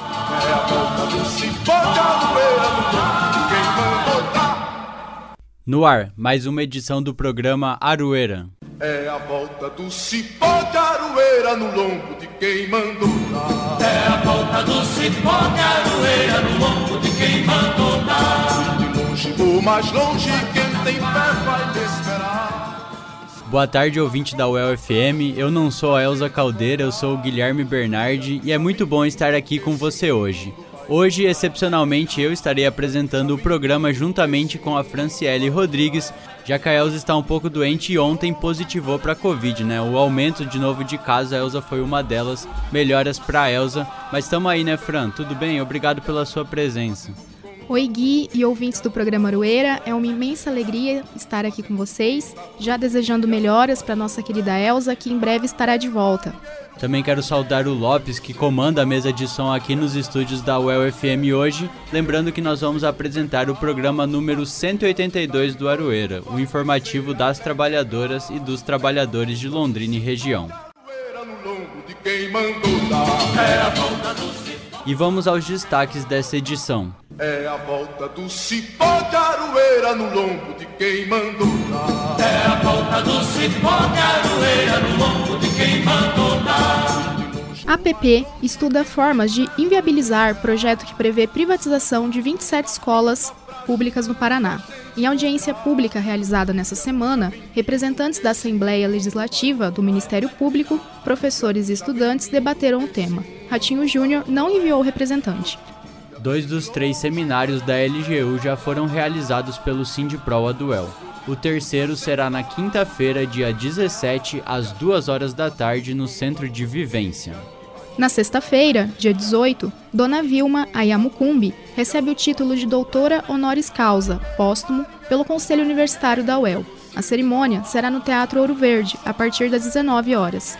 É a volta do cipó de aroeira no lombo de quem mandou dar. No ar, mais uma edição do programa Aroeira. É a volta do cipó de aroeira no lombo de quem mandou dar. É a volta do cipó de aroeira no lombo de quem mandou dar. De longe ou mais longe, quem tem fé vai me esperar. Boa tarde, ouvinte da UEL FM. Eu não sou a Elza Caldeira, eu sou o Guilherme Bernardi e é muito bom estar aqui com você hoje. Hoje, excepcionalmente, eu estarei apresentando o programa juntamente com a Franciele Rodrigues, já que a Elza está um pouco doente e ontem positivou para a Covid, né? O aumento de novo de casos, a Elza foi uma delas. Melhoras para a Elza. Mas estamos aí, né, Fran? Tudo bem? Obrigado pela sua presença. Oi, Gui e ouvintes do programa Aroeira. É uma imensa alegria estar aqui com vocês, já desejando melhoras para nossa querida Elza, que em breve estará de volta. Também quero saudar o Lopes, que comanda a mesa de som aqui nos estúdios da UEL FM hoje. Lembrando que nós vamos apresentar o programa número 182 do Aroeira, o informativo das trabalhadoras e dos trabalhadores de Londrina e região. E vamos aos destaques dessa edição. É a volta do cipó de aroeira no lombo de quem mandou dar. É a volta do cipó de aroeira no lombo de quem mandou dar. A APP estuda formas de inviabilizar projeto que prevê privatização de 27 escolas públicas no Paraná. Em audiência pública realizada nessa semana, representantes da Assembleia Legislativa, do Ministério Público, professores e estudantes debateram o tema. Ratinho Júnior não enviou representante. Dois dos três seminários da LGU já foram realizados pelo Sindipro Aduel. O terceiro será na quinta-feira, dia 17, às 2 horas da tarde, no Centro de Vivência. Na sexta-feira, dia 18, Dona Vilma Ayamucumbi recebe o título de doutora honoris causa, póstumo, pelo Conselho Universitário da UEL. A cerimônia será no Teatro Ouro Verde, a partir das 19 horas.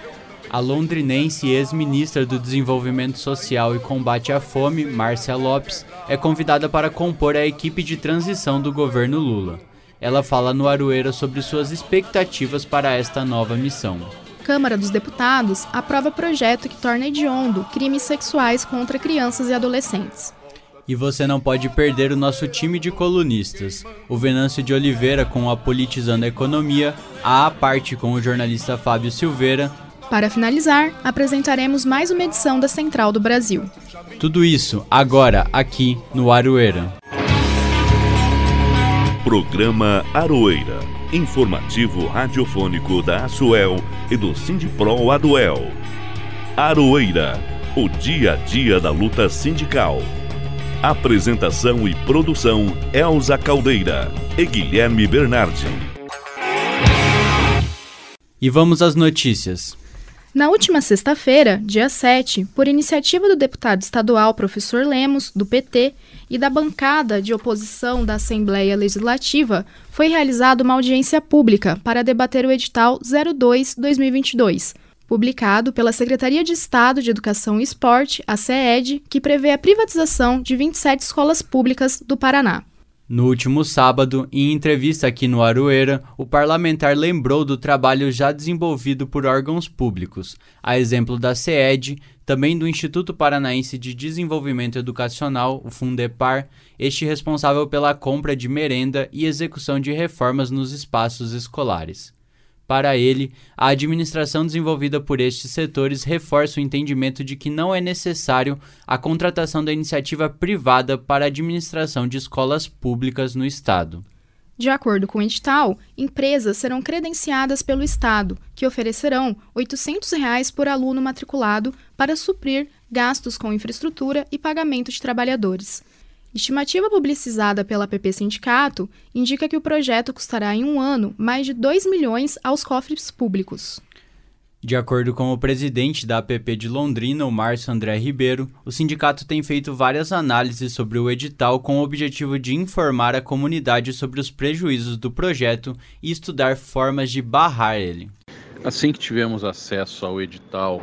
A londrinense ex-ministra do Desenvolvimento Social e Combate à Fome, Márcia Lopes, é convidada para compor a equipe de transição do governo Lula. Ela fala no Aroeira sobre suas expectativas para esta nova missão. Câmara dos Deputados aprova projeto que torna hediondo crimes sexuais contra crianças e adolescentes. E você não pode perder o nosso time de colunistas. O Venâncio de Oliveira com a Politizando a Economia, a A Parte com o jornalista Fábio Silveira. Para finalizar, apresentaremos mais uma edição da Central do Brasil. Tudo isso agora aqui no Aroeira. Programa Aroeira. Informativo radiofônico da Asuel e do Sindipro Aduel. Aroeira. O dia a dia da luta sindical. Apresentação e produção Elza Caldeira e Guilherme Bernardi. E vamos às notícias. Na última sexta-feira, dia 7, por iniciativa do deputado estadual professor Lemos, do PT, e da bancada de oposição da Assembleia Legislativa, foi realizada uma audiência pública para debater o edital 02-2022, publicado pela Secretaria de Estado de Educação e Esporte, a CEED, que prevê a privatização de 27 escolas públicas do Paraná. No último sábado, em entrevista aqui no Aroeira, o parlamentar lembrou do trabalho já desenvolvido por órgãos públicos, a exemplo da CED, também do Instituto Paranaense de Desenvolvimento Educacional, o Fundepar, este responsável pela compra de merenda e execução de reformas nos espaços escolares. Para ele, a administração desenvolvida por estes setores reforça o entendimento de que não é necessário a contratação da iniciativa privada para a administração de escolas públicas no Estado. De acordo com o edital, empresas serão credenciadas pelo Estado, que oferecerão 800 reais por aluno matriculado para suprir gastos com infraestrutura e pagamento de trabalhadores. Estimativa publicizada pela PP Sindicato indica que o projeto custará em um ano mais de 2 milhões aos cofres públicos. De acordo com o presidente da APP de Londrina, o Márcio André Ribeiro, o sindicato tem feito várias análises sobre o edital com o objetivo de informar a comunidade sobre os prejuízos do projeto e estudar formas de barrar ele. Assim que tivemos acesso ao edital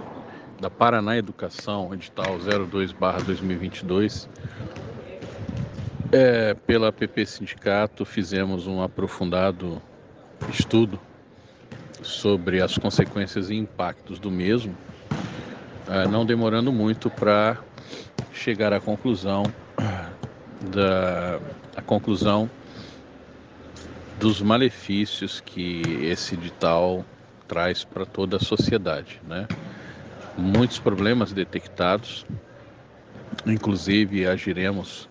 da Paraná Educação, edital 02/2022, é, pela APP Sindicato fizemos um aprofundado estudo sobre as consequências e impactos do mesmo, é, não demorando muito para chegar à conclusão da a conclusão dos malefícios que esse edital traz para toda a sociedade, né? Muitos problemas detectados, inclusive agiremos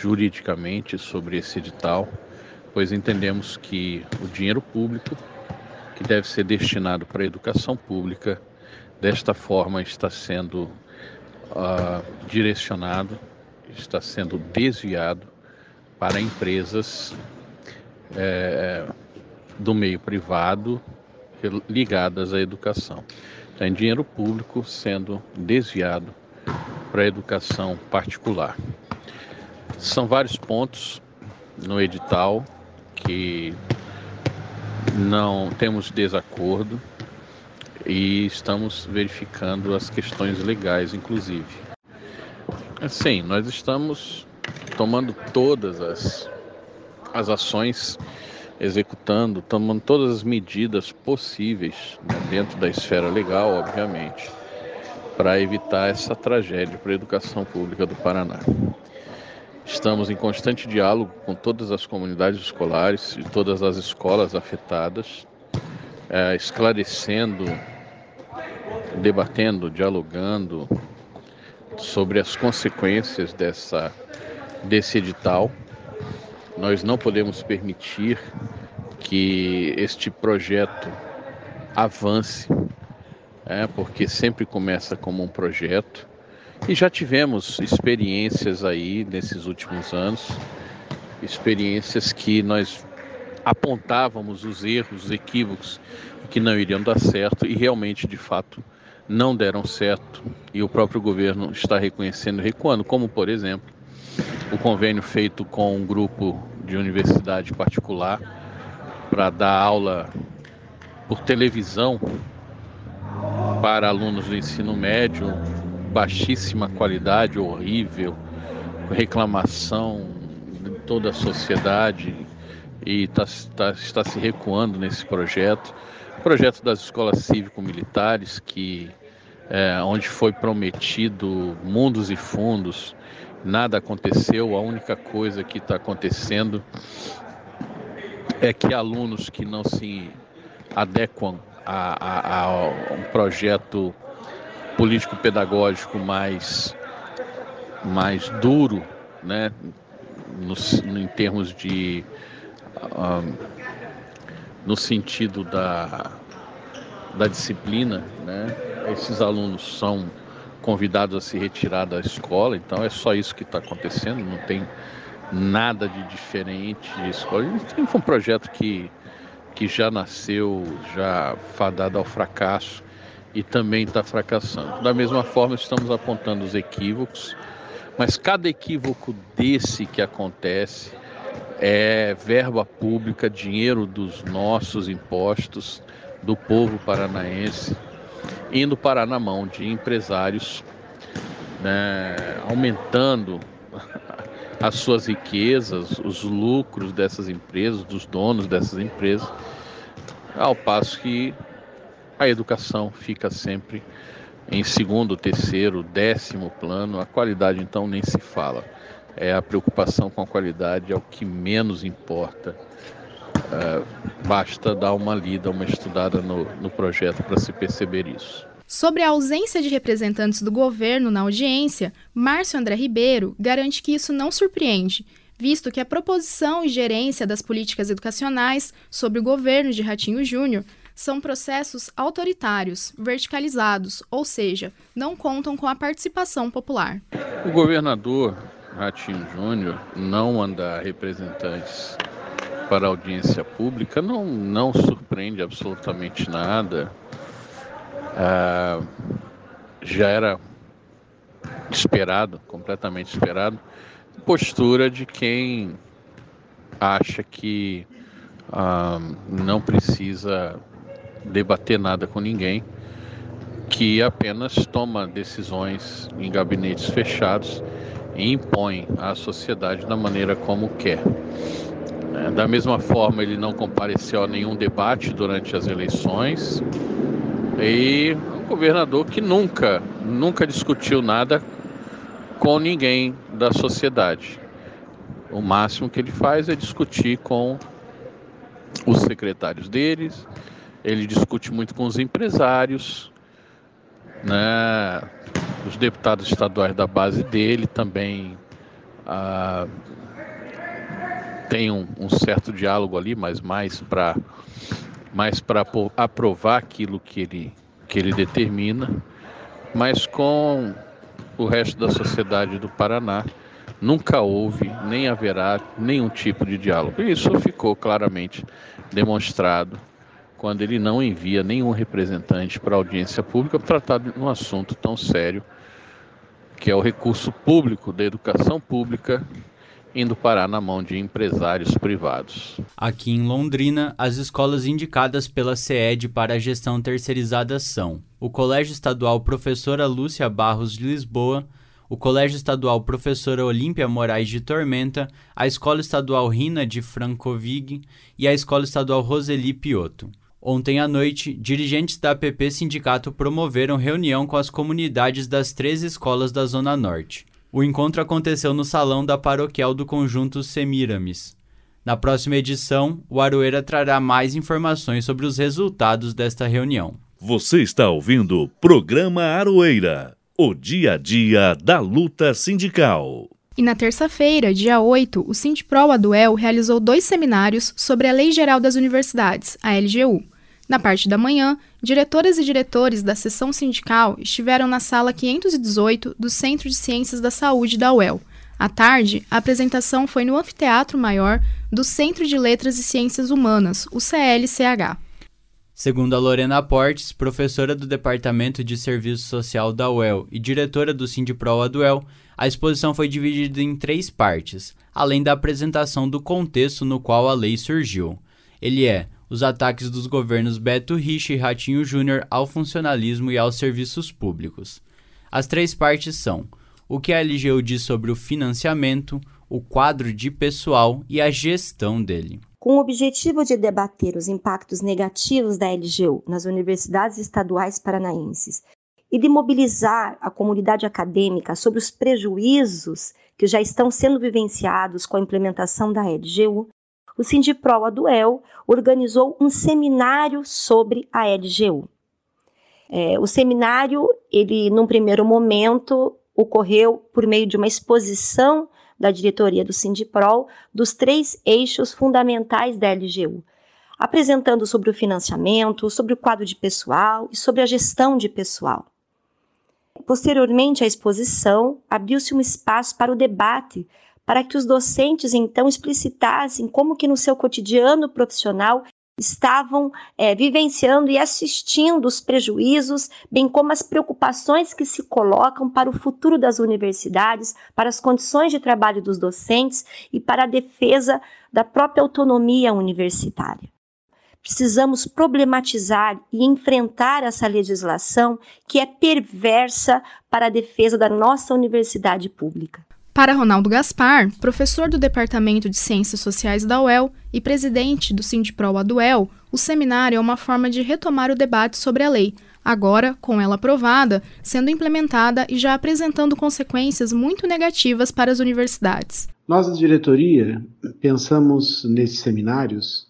juridicamente sobre esse edital, pois entendemos que o dinheiro público que deve ser destinado para a educação pública, desta forma está sendo uh, direcionado, está sendo desviado para empresas é, do meio privado ligadas à educação. Tem dinheiro público sendo desviado para a educação particular. São vários pontos no edital que não temos desacordo e estamos verificando as questões legais, inclusive. Assim, nós estamos tomando todas as, as ações, executando, tomando todas as medidas possíveis né, dentro da esfera legal, obviamente, para evitar essa tragédia para a educação pública do Paraná. Estamos em constante diálogo com todas as comunidades escolares e todas as escolas afetadas, é, esclarecendo, debatendo, dialogando sobre as consequências dessa, desse edital. Nós não podemos permitir que este projeto avance, é, porque sempre começa como um projeto e já tivemos experiências aí nesses últimos anos, experiências que nós apontávamos os erros, os equívocos que não iriam dar certo e realmente, de fato, não deram certo. E o próprio governo está reconhecendo, recuando, como por exemplo o convênio feito com um grupo de universidade particular para dar aula por televisão para alunos do ensino médio baixíssima qualidade, horrível, reclamação de toda a sociedade e tá, tá, está se recuando nesse projeto. Projeto das escolas cívico-militares, que é, onde foi prometido mundos e fundos, nada aconteceu. A única coisa que está acontecendo é que alunos que não se adequam a, a, a um projeto político-pedagógico mais, mais duro, né, no, em termos de. Um, no sentido da, da disciplina, né, esses alunos são convidados a se retirar da escola, então é só isso que está acontecendo, não tem nada de diferente de escola. Tem um projeto que, que já nasceu, já fadado ao fracasso, e também está fracassando. Da mesma forma, estamos apontando os equívocos, mas cada equívoco desse que acontece é verba pública, dinheiro dos nossos impostos, do povo paranaense, indo parar na mão de empresários, né, aumentando as suas riquezas, os lucros dessas empresas, dos donos dessas empresas, ao passo que a educação fica sempre em segundo, terceiro, décimo plano. A qualidade, então, nem se fala. É a preocupação com a qualidade é o que menos importa. É, basta dar uma lida, uma estudada no, no projeto para se perceber isso. Sobre a ausência de representantes do governo na audiência, Márcio André Ribeiro garante que isso não surpreende, visto que a proposição e gerência das políticas educacionais sobre o governo de Ratinho Júnior são processos autoritários, verticalizados, ou seja, não contam com a participação popular. O governador Ratinho Júnior não mandar representantes para audiência pública não, não surpreende absolutamente nada. ah, já era esperado, completamente esperado, postura de quem acha que ah, não precisa debater nada com ninguém, que apenas toma decisões em gabinetes fechados e impõe à sociedade da maneira como quer. É, da mesma forma, ele não compareceu a nenhum debate durante as eleições e um governador que nunca, nunca discutiu nada com ninguém da sociedade. O máximo que ele faz é discutir com os secretários deles, ele discute muito com os empresários, né? Os deputados estaduais da base dele também ah, tem um, um, certo diálogo ali, mas mais para mais para aprovar aquilo que ele que ele determina, mas com o resto da sociedade do Paraná nunca houve nem haverá nenhum tipo de diálogo. Isso ficou claramente demonstrado quando ele não envia nenhum representante para audiência pública para tratar de um assunto tão sério que é o recurso público da educação pública indo parar na mão de empresários privados. Aqui em Londrina, as escolas indicadas pela CED para a gestão terceirizada são o Colégio Estadual Professora Lúcia Barros de Lisboa, o Colégio Estadual Professora Olímpia Moraes de Tormenta, a Escola Estadual Rina de Francovig e a Escola Estadual Roseli Piotto. Ontem à noite, dirigentes da APP Sindicato promoveram reunião com as comunidades das três escolas da Zona Norte. O encontro aconteceu no salão da paroquial do conjunto Semiramis. Na próxima edição, o Aroeira trará mais informações sobre os resultados desta reunião. Você está ouvindo o programa Aroeira, o dia a dia da luta sindical. E na terça-feira, dia 8, o Sindipro Aduel realizou dois seminários sobre a Lei Geral das Universidades, a LGU. Na parte da manhã, diretoras e diretores da seção sindical estiveram na sala 518 do Centro de Ciências da Saúde da UEL. À tarde, a apresentação foi no Anfiteatro Maior do Centro de Letras e Ciências Humanas, o CLCH. Segundo a Lorena Portes, professora do Departamento de Serviço Social da UEL e diretora do Sindipro do UEL, a exposição foi dividida em três partes, além da apresentação do contexto no qual a lei surgiu. Ele é os ataques dos governos Beto Rich e Ratinho Júnior ao funcionalismo e aos serviços públicos. As três partes são o que a LGU diz sobre o financiamento, o quadro de pessoal e a gestão dele. Com o objetivo de debater os impactos negativos da LGU nas universidades estaduais paranaenses e de mobilizar a comunidade acadêmica sobre os prejuízos que já estão sendo vivenciados com a implementação da LGU, o Sindipro Aduel organizou um seminário sobre a LGU. É, o seminário, ele, num primeiro momento, ocorreu por meio de uma exposição da diretoria do Sindiprol dos três eixos fundamentais da LGU, apresentando sobre o financiamento, sobre o quadro de pessoal e sobre a gestão de pessoal. Posteriormente à exposição, abriu-se um espaço para o debate para que os docentes então explicitassem como que no seu cotidiano profissional estavam é, vivenciando e assistindo os prejuízos, bem como as preocupações que se colocam para o futuro das universidades, para as condições de trabalho dos docentes e para a defesa da própria autonomia universitária. Precisamos problematizar e enfrentar essa legislação que é perversa para a defesa da nossa universidade pública. Para Ronaldo Gaspar, professor do Departamento de Ciências Sociais da UEL e presidente do Sindipro Aduel, o seminário é uma forma de retomar o debate sobre a lei, agora, com ela aprovada, sendo implementada e já apresentando consequências muito negativas para as universidades. Nós, da diretoria, pensamos nesses seminários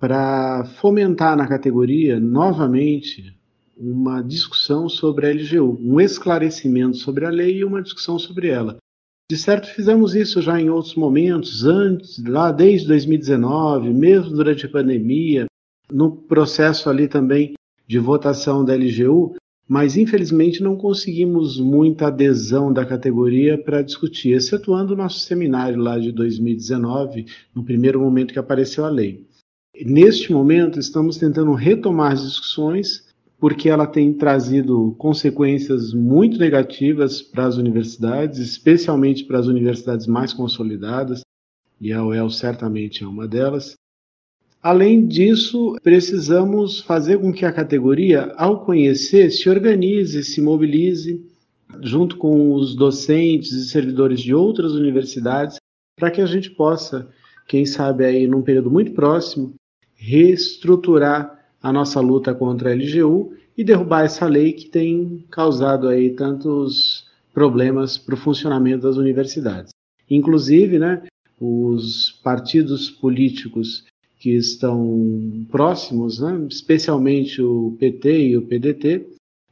para fomentar na categoria novamente uma discussão sobre a LGU, um esclarecimento sobre a lei e uma discussão sobre ela. De certo, fizemos isso já em outros momentos, antes, lá desde 2019, mesmo durante a pandemia, no processo ali também de votação da LGU, mas infelizmente não conseguimos muita adesão da categoria para discutir, excetuando o nosso seminário lá de 2019, no primeiro momento que apareceu a lei. Neste momento, estamos tentando retomar as discussões porque ela tem trazido consequências muito negativas para as universidades, especialmente para as universidades mais consolidadas, e a UEL certamente é uma delas. Além disso, precisamos fazer com que a categoria, ao conhecer, se organize, se mobilize, junto com os docentes e servidores de outras universidades, para que a gente possa, quem sabe aí num período muito próximo, reestruturar a nossa luta contra a LGU e derrubar essa lei que tem causado aí tantos problemas para o funcionamento das universidades. Inclusive, né, os partidos políticos que estão próximos, né, especialmente o PT e o PDT,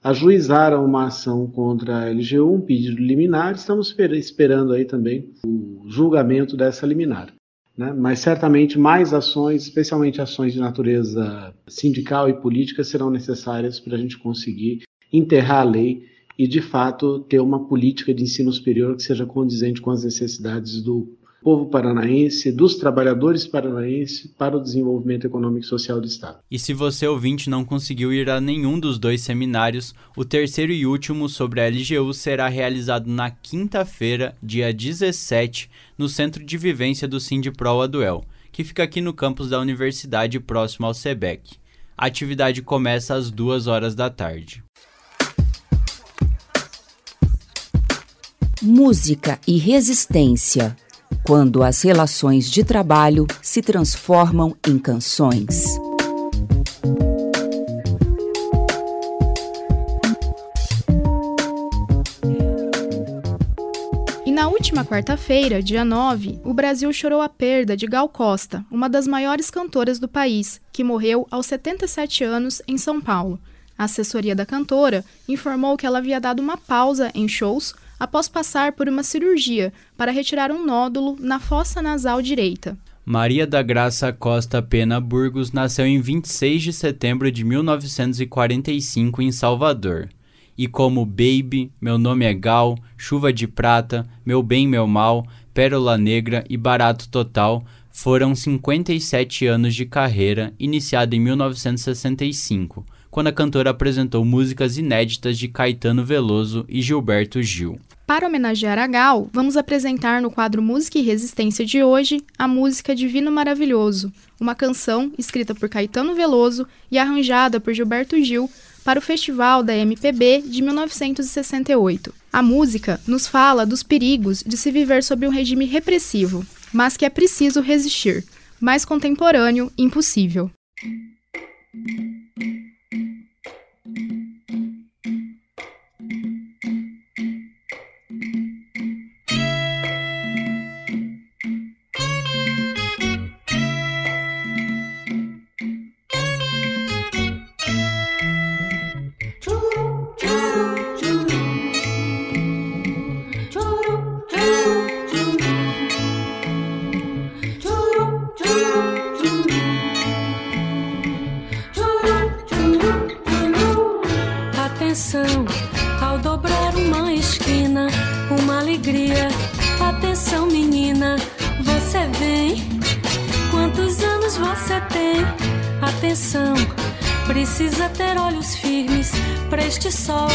ajuizaram uma ação contra a LGU, um pedido liminar. Estamos esperando aí também o julgamento dessa liminar né? mas certamente mais ações, especialmente ações de natureza sindical e política, serão necessárias para a gente conseguir enterrar a lei e, de fato, ter uma política de ensino superior que seja condizente com as necessidades do povo paranaense, dos trabalhadores paranaenses para o desenvolvimento econômico e social do Estado. E se você ouvinte não conseguiu ir a nenhum dos dois seminários, o terceiro e último sobre a LGU será realizado na quinta-feira, dia 17, no Centro de Vivência do Sindipro Aduel, que fica aqui no campus da universidade próximo ao SEBEC. A atividade começa às duas horas da tarde. Música e resistência quando as relações de trabalho se transformam em canções. Na última quarta-feira, dia 9, o Brasil chorou a perda de Gal Costa, uma das maiores cantoras do país, que morreu aos 77 anos em São Paulo. A assessoria da cantora informou que ela havia dado uma pausa em shows após passar por uma cirurgia para retirar um nódulo na fossa nasal direita. Maria da Graça Costa Pena Burgos nasceu em 26 de setembro de 1945 em Salvador. E como Baby, Meu Nome é Gal, Chuva de Prata, Meu Bem, Meu Mal, Pérola Negra e Barato Total foram 57 anos de carreira, iniciada em 1965, quando a cantora apresentou músicas inéditas de Caetano Veloso e Gilberto Gil. Para homenagear a Gal, vamos apresentar no quadro Música e Resistência de hoje a música Divino Maravilhoso, uma canção escrita por Caetano Veloso e arranjada por Gilberto Gil para o Festival da MPB de 1968. A música nos fala dos perigos de se viver sob um regime repressivo, mas que é preciso resistir. Mais contemporâneo, impossível. Precisa ter olhos firmes para este sol,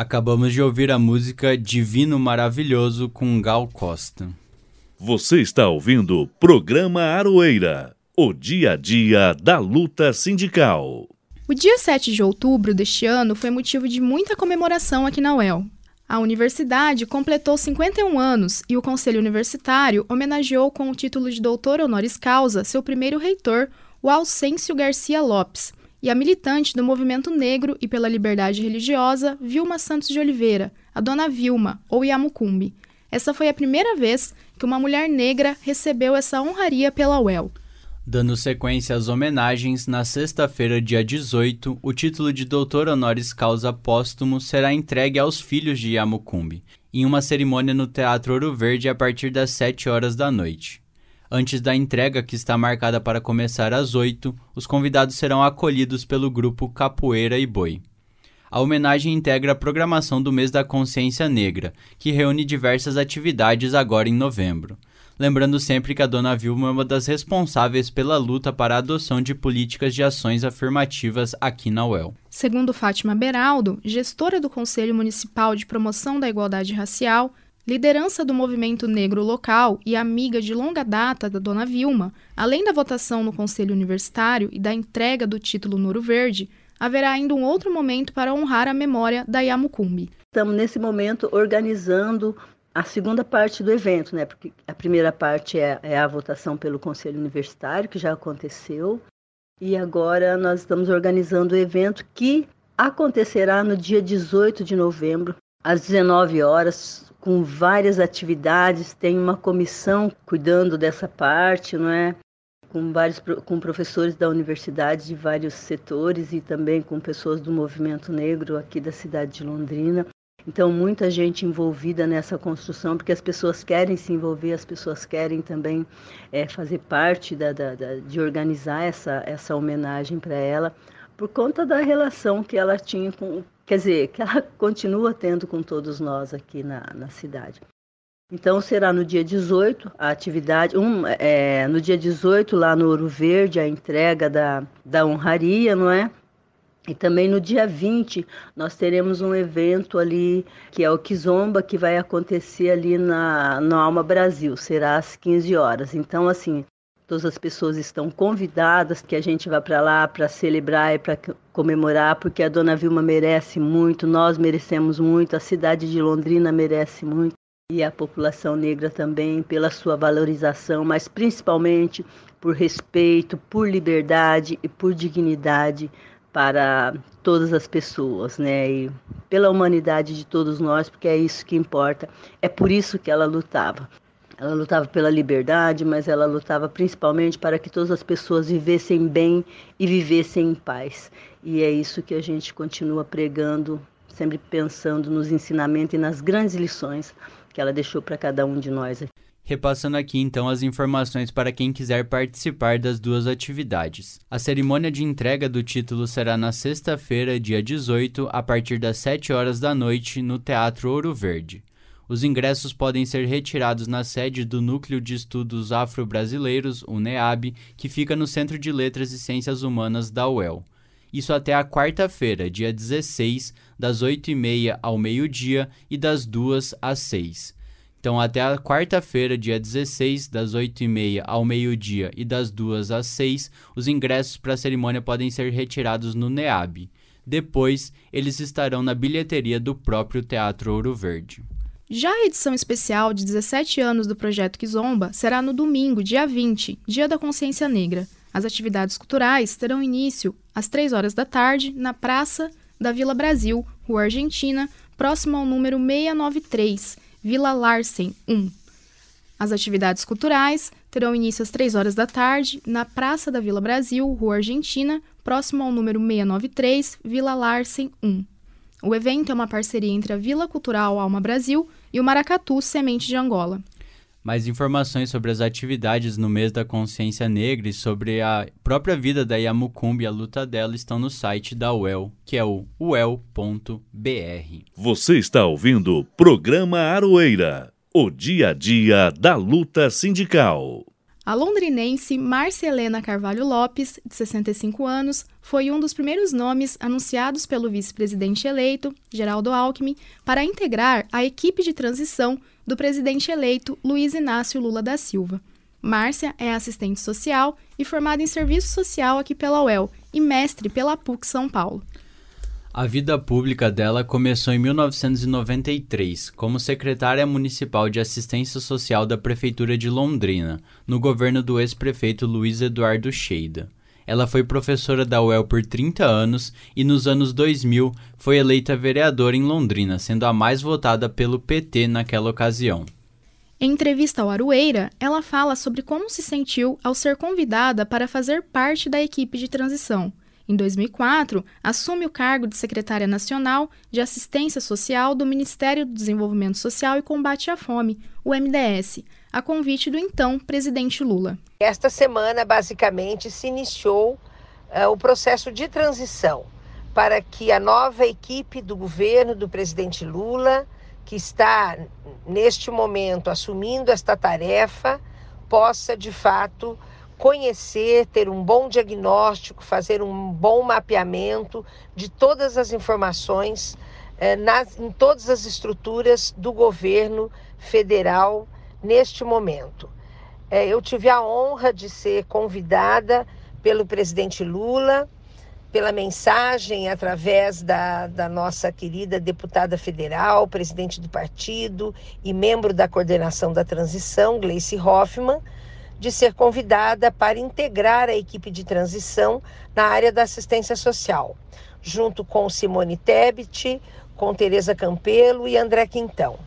Acabamos de ouvir a música Divino Maravilhoso com Gal Costa. Você está ouvindo o programa Aroeira, o dia a dia da luta sindical. O dia 7 de outubro deste ano foi motivo de muita comemoração aqui na UEL. A universidade completou 51 anos e o Conselho Universitário homenageou com o título de doutor honoris causa seu primeiro reitor, o Alcêncio Garcia Lopes, e a militante do movimento negro e pela liberdade religiosa, Vilma Santos de Oliveira, a Dona Vilma, ou Yamucumbi. Essa foi a primeira vez que uma mulher negra recebeu essa honraria pela UEL. Dando sequência às homenagens, na sexta-feira, dia 18, o título de doutor honoris causa póstumo será entregue aos filhos de Yamucumbi, em uma cerimônia no Teatro Ouro Verde a partir das 7 horas da noite. Antes da entrega, que está marcada para começar às 8, os convidados serão acolhidos pelo grupo Capoeira e Boi. A homenagem integra a programação do Mês da Consciência Negra, que reúne diversas atividades agora em novembro. Lembrando sempre que a Dona Vilma é uma das responsáveis pela luta para a adoção de políticas de ações afirmativas aqui na UEL. Segundo Fátima Beraldo, gestora do Conselho Municipal de Promoção da Igualdade Racial, liderança do movimento negro local e amiga de longa data da Dona Vilma, além da votação no Conselho Universitário e da entrega do título Noro Verde, haverá ainda um outro momento para honrar a memória da Yamucumbi. Estamos nesse momento organizando a segunda parte do evento, né? Porque a primeira parte é, é a votação pelo Conselho Universitário, que já aconteceu, e agora nós estamos organizando o evento que acontecerá no dia 18 de novembro, às 19 horas, com várias atividades. Tem uma comissão cuidando dessa parte, não é? Com vários com professores da universidade de vários setores e também com pessoas do movimento negro aqui da cidade de Londrina. Então, muita gente envolvida nessa construção, porque as pessoas querem se envolver, as pessoas querem também é, fazer parte da, da, da, de organizar essa, essa homenagem para ela, por conta da relação que ela tinha com, quer dizer, que ela continua tendo com todos nós aqui na, na cidade. Então, será no dia 18 a atividade, um, é, no dia 18, lá no Ouro Verde, a entrega da, da honraria, não é? E também no dia 20 nós teremos um evento ali que é o Kizomba, que vai acontecer ali na, na Alma Brasil, será às 15 horas. Então, assim, Todas as pessoas estão convidadas que a gente vá para lá para celebrar e para comemorar, porque a Dona Vilma merece muito, nós merecemos muito, a cidade de Londrina merece muito e a população negra também pela sua valorização, mas principalmente por respeito, por liberdade e por dignidade para todas as pessoas, né? E pela humanidade de todos nós, porque é isso que importa. É por isso que ela lutava. Ela lutava pela liberdade, mas ela lutava principalmente para que todas as pessoas vivessem bem e vivessem em paz. E é isso que a gente continua pregando, sempre pensando nos ensinamentos e nas grandes lições que ela deixou para cada um de nós. Repassando aqui então as informações para quem quiser participar das duas atividades. A cerimônia de entrega do título será na sexta-feira, dia 18, a partir das 7 horas da noite, no Teatro Ouro Verde. Os ingressos podem ser retirados na sede do Núcleo de Estudos Afro-Brasileiros, o NEAB, que fica no Centro de Letras e Ciências Humanas da UEL. Isso até a quarta-feira, dia 16, das 8h30 ao meio-dia e das 2 às 6. Então, até a quarta-feira, dia 16, das 8h30 ao meio-dia e das 2 às 6, os ingressos para a cerimônia podem ser retirados no NEAB. Depois, eles estarão na bilheteria do próprio Teatro Ouro Verde. Já a edição especial de 17 anos do Projeto Kizomba será no domingo, dia 20, Dia da Consciência Negra. As atividades culturais terão início às 3 horas da tarde na Praça da Vila Brasil, Rua Argentina, próximo ao número 693, Vila Larsen 1. As atividades culturais terão início às 3 horas da tarde na Praça da Vila Brasil, Rua Argentina, próximo ao número 693, Vila Larsen 1. O evento é uma parceria entre a Vila Cultural Alma Brasil e o Maracatu Semente de Angola. Mais informações sobre as atividades no mês da consciência negra e sobre a própria vida da Yamukumbi e a luta dela estão no site da UEL, que é o uel.br. Você está ouvindo o programa Aroeira, o dia a dia da luta sindical. A londrinense Márcia Helena Carvalho Lopes, de 65 anos, foi um dos primeiros nomes anunciados pelo vice-presidente eleito, Geraldo Alckmin, para integrar a equipe de transição do presidente eleito Luiz Inácio Lula da Silva. Márcia é assistente social e formada em serviço social aqui pela UEL e mestre pela PUC São Paulo. A vida pública dela começou em 1993, como secretária municipal de assistência social da Prefeitura de Londrina, no governo do ex-prefeito Luiz Eduardo Cheida. Ela foi professora da UEL por 30 anos e nos anos 2000 foi eleita vereadora em Londrina, sendo a mais votada pelo PT naquela ocasião. Em entrevista ao Arueira, ela fala sobre como se sentiu ao ser convidada para fazer parte da equipe de transição em 2004, assume o cargo de secretária nacional de Assistência Social do Ministério do Desenvolvimento Social e Combate à Fome, o MDS, a convite do então presidente Lula. Esta semana, basicamente, se iniciou uh, o processo de transição para que a nova equipe do governo do presidente Lula, que está neste momento assumindo esta tarefa, possa de fato conhecer, ter um bom diagnóstico, fazer um bom mapeamento de todas as informações eh, nas, em todas as estruturas do governo federal neste momento. Eh, eu tive a honra de ser convidada pelo presidente Lula, pela mensagem através da, da nossa querida deputada federal, presidente do partido e membro da coordenação da transição, Gleice Hoffmann de ser convidada para integrar a equipe de transição na área da assistência social, junto com Simone Tebet, com Tereza Campelo e André Quintão.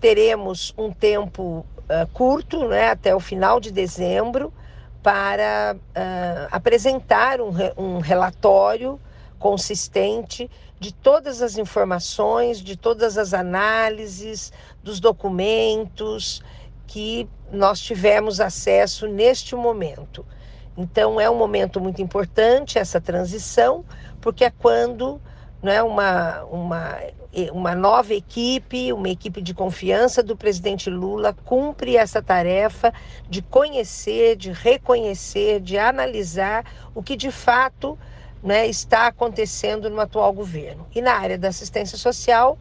Teremos um tempo uh, curto, né, até o final de dezembro, para uh, apresentar um, um relatório consistente de todas as informações, de todas as análises, dos documentos que nós tivemos acesso neste momento. Então é um momento muito importante essa transição, porque é quando né, uma, uma, uma nova equipe, uma equipe de confiança do presidente Lula cumpre essa tarefa de conhecer, de reconhecer, de analisar o que de fato né, está acontecendo no atual governo. E na área da assistência social,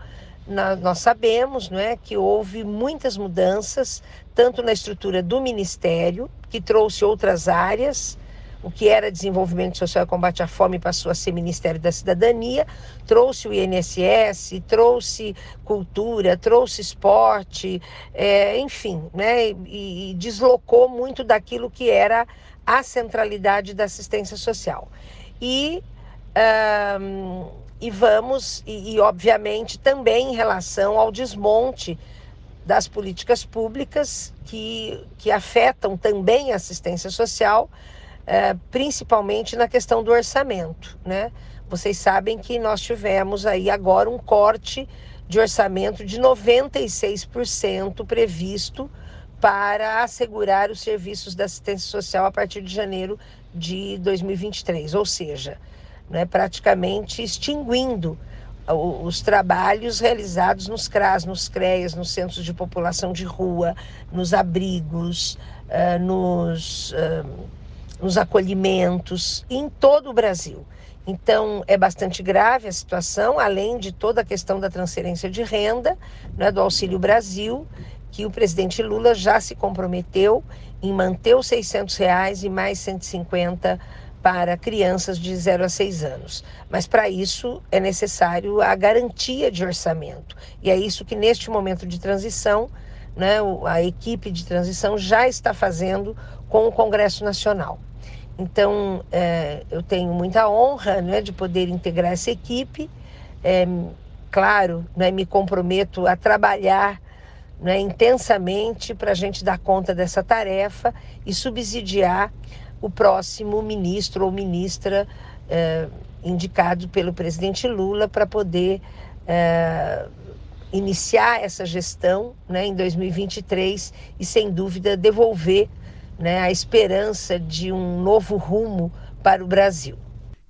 nós sabemos não é, que houve muitas mudanças, tanto na estrutura do Ministério, que trouxe outras áreas, o que era desenvolvimento social e combate à fome passou a ser Ministério da Cidadania, trouxe o INSS, trouxe cultura, trouxe esporte, é, enfim, né, e, e deslocou muito daquilo que era a centralidade da assistência social. E, um, e vamos, e, e obviamente também em relação ao desmonte das políticas públicas que, que afetam também a assistência social, é, principalmente na questão do orçamento. Né? Vocês sabem que nós tivemos aí agora um corte de orçamento de 96% previsto para assegurar os serviços da assistência social a partir de janeiro de 2023, ou seja, né, praticamente extinguindo os trabalhos realizados nos CRAS, nos CREAS, nos centros de população de rua, nos abrigos, uh, nos, uh, nos acolhimentos, em todo o Brasil. Então, é bastante grave a situação, além de toda a questão da transferência de renda, né, do Auxílio Brasil, que o presidente Lula já se comprometeu em manter os 600 reais e mais 150 para crianças de 0 a 6 anos. Mas para isso é necessário a garantia de orçamento. E é isso que neste momento de transição, né, a equipe de transição já está fazendo com o Congresso Nacional. Então, é, eu tenho muita honra né, de poder integrar essa equipe. É, claro, né, me comprometo a trabalhar né, intensamente para a gente dar conta dessa tarefa e subsidiar o próximo ministro ou ministra eh, indicado pelo presidente Lula para poder eh, iniciar essa gestão né, em 2023 e, sem dúvida, devolver né, a esperança de um novo rumo para o Brasil.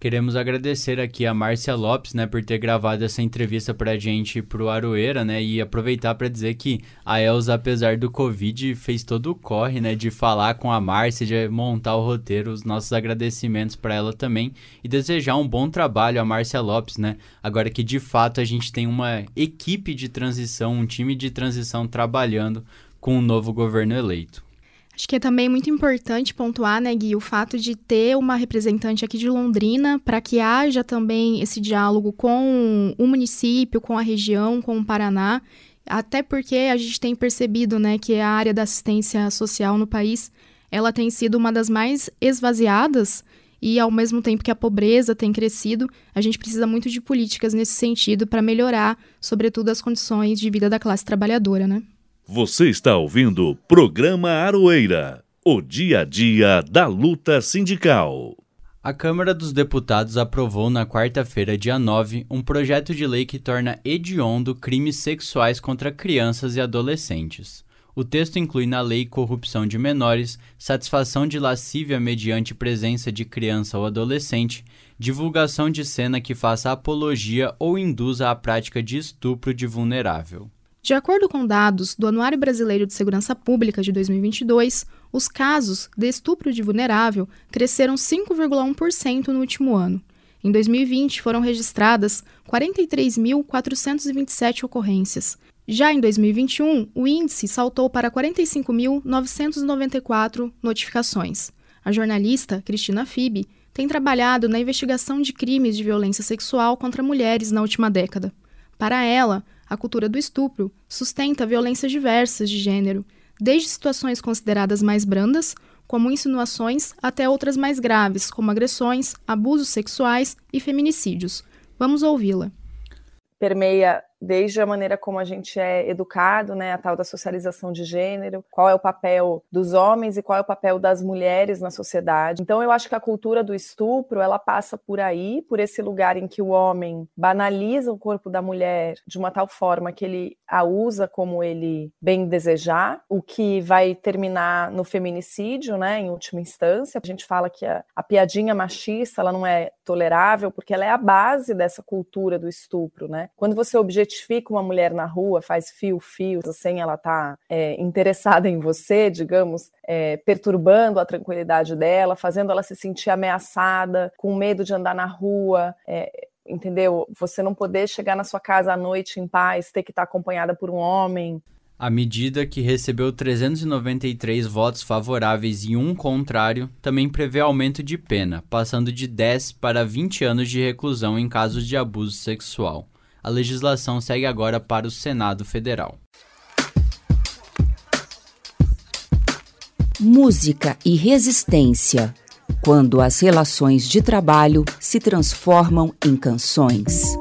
Queremos agradecer aqui a Márcia Lopes, né, por ter gravado essa entrevista pra gente pro Aroeira, né, e aproveitar para dizer que a Elza, apesar do Covid, fez todo o corre, né, de falar com a Márcia, de montar o roteiro, os nossos agradecimentos para ela também e desejar um bom trabalho a Márcia Lopes, né, agora que de fato a gente tem uma equipe de transição, um time de transição trabalhando com o novo governo eleito. Acho que é também muito importante pontuar, né, Gui, o fato de ter uma representante aqui de Londrina para que haja também esse diálogo com o município, com a região, com o Paraná, até porque a gente tem percebido, né, que a área da assistência social no país, ela tem sido uma das mais esvaziadas e ao mesmo tempo que a pobreza tem crescido, a gente precisa muito de políticas nesse sentido para melhorar, sobretudo as condições de vida da classe trabalhadora, né? Você está ouvindo o programa Aroeira, o dia a dia da luta sindical. A Câmara dos Deputados aprovou na quarta-feira, dia 9, um projeto de lei que torna hediondo crimes sexuais contra crianças e adolescentes. O texto inclui na lei corrupção de menores, satisfação de lascívia mediante presença de criança ou adolescente, divulgação de cena que faça apologia ou induza à prática de estupro de vulnerável. De acordo com dados do Anuário Brasileiro de Segurança Pública de 2022, os casos de estupro de vulnerável cresceram 5,1% no último ano. Em 2020, foram registradas 43.427 ocorrências. Já em 2021, o índice saltou para 45.994 notificações. A jornalista Cristina Fibe tem trabalhado na investigação de crimes de violência sexual contra mulheres na última década. Para ela, a cultura do estupro sustenta violências diversas de gênero, desde situações consideradas mais brandas, como insinuações, até outras mais graves, como agressões, abusos sexuais e feminicídios. Vamos ouvi-la. Permeia desde a maneira como a gente é educado, né, a tal da socialização de gênero, qual é o papel dos homens e qual é o papel das mulheres na sociedade. Então eu acho que a cultura do estupro, ela passa por aí, por esse lugar em que o homem banaliza o corpo da mulher de uma tal forma que ele a usa como ele bem desejar, o que vai terminar no feminicídio, né, em última instância. A gente fala que a, a piadinha machista, ela não é tolerável porque ela é a base dessa cultura do estupro, né? Quando você objetifica uma mulher na rua, faz fio-fio, sem ela estar tá, é, interessada em você, digamos, é, perturbando a tranquilidade dela, fazendo ela se sentir ameaçada, com medo de andar na rua. É, entendeu? Você não poder chegar na sua casa à noite em paz, ter que estar acompanhada por um homem. A medida, que recebeu 393 votos favoráveis e um contrário, também prevê aumento de pena, passando de 10 para 20 anos de reclusão em casos de abuso sexual. A legislação segue agora para o Senado Federal. Música e resistência quando as relações de trabalho se transformam em canções.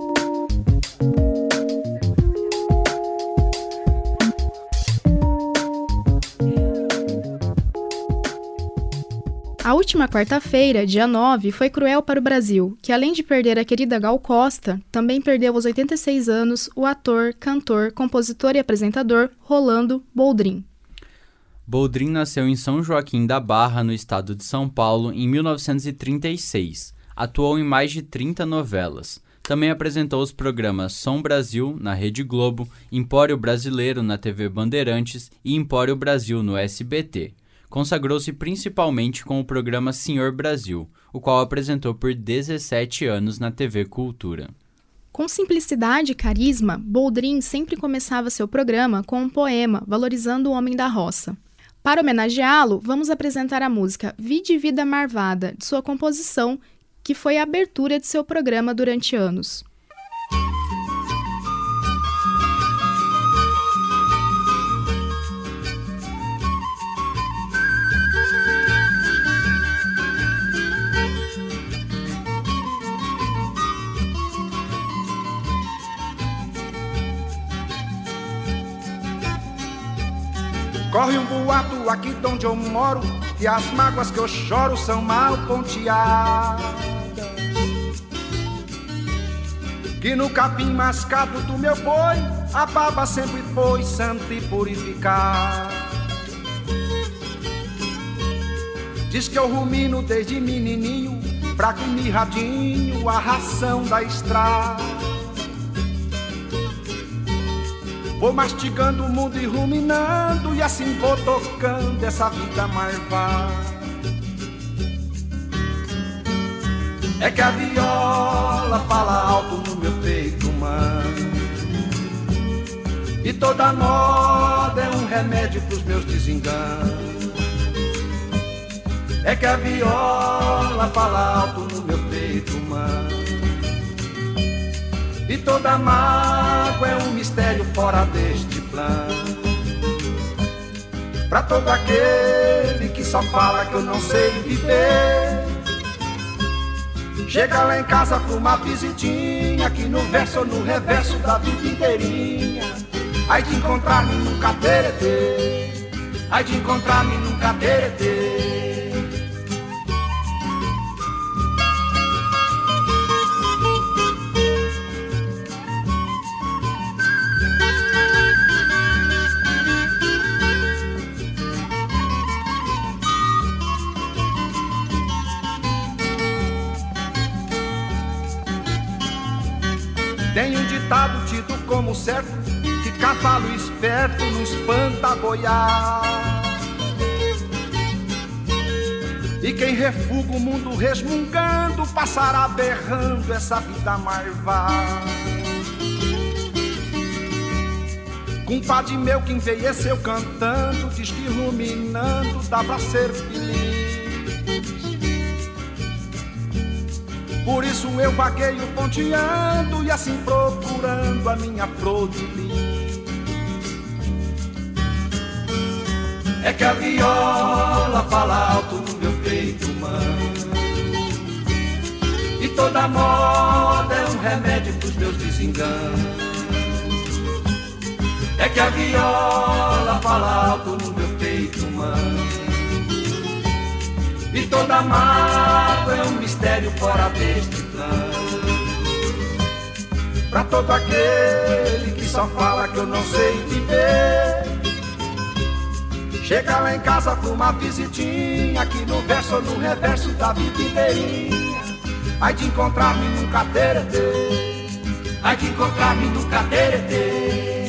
A última quarta-feira, dia 9, foi cruel para o Brasil, que além de perder a querida Gal Costa, também perdeu aos 86 anos o ator, cantor, compositor e apresentador Rolando Boldrin. Boldrin nasceu em São Joaquim da Barra, no estado de São Paulo, em 1936. Atuou em mais de 30 novelas. Também apresentou os programas Som Brasil, na Rede Globo, Empório Brasileiro, na TV Bandeirantes e Empório Brasil, no SBT. Consagrou-se principalmente com o programa Senhor Brasil, o qual apresentou por 17 anos na TV Cultura. Com simplicidade e carisma, Boldrin sempre começava seu programa com um poema valorizando o homem da roça. Para homenageá-lo, vamos apresentar a música Vide Vida Marvada, de sua composição, que foi a abertura de seu programa durante anos. Corre um boato aqui de onde eu moro Que as mágoas que eu choro são mal ponteadas. Que no capim mascado do meu boi A baba sempre foi santa e purificada. Diz que eu rumino desde menininho Fraco e mirradinho a ração da estrada Vou mastigando o mundo e ruminando E assim vou tocando essa vida marvada É que a viola fala alto no meu peito humano E toda moda é um remédio pros meus desenganos. É que a viola fala alto no meu peito humano e toda mágoa é um mistério fora deste plano. Pra todo aquele que só fala que eu não sei viver. Chega lá em casa pra uma visitinha, aqui no verso ou no reverso da vida inteirinha. Ai de encontrar-me num cateretê, ai de encontrar-me num cateretê. Tem um ditado tido como certo Que cavalo esperto não espanta boiar. E quem refuga o mundo resmungando Passará berrando essa vida marvada Compadre meu que envelheceu cantando Diz que ruminando dá pra ser feliz Por isso eu vagueio ponteando e assim procurando a minha flor de. É que a viola fala alto no meu peito humano E toda moda é um remédio pros meus desenganos É que a viola fala alto no meu peito humano e toda mágoa é um mistério fora deste plano. Pra todo aquele que só fala que eu não sei viver. Chega lá em casa com uma visitinha, aqui no verso ou no reverso da vida inteirinha. Ai de encontrar-me num cateretê, ai de encontrar-me num cateretê.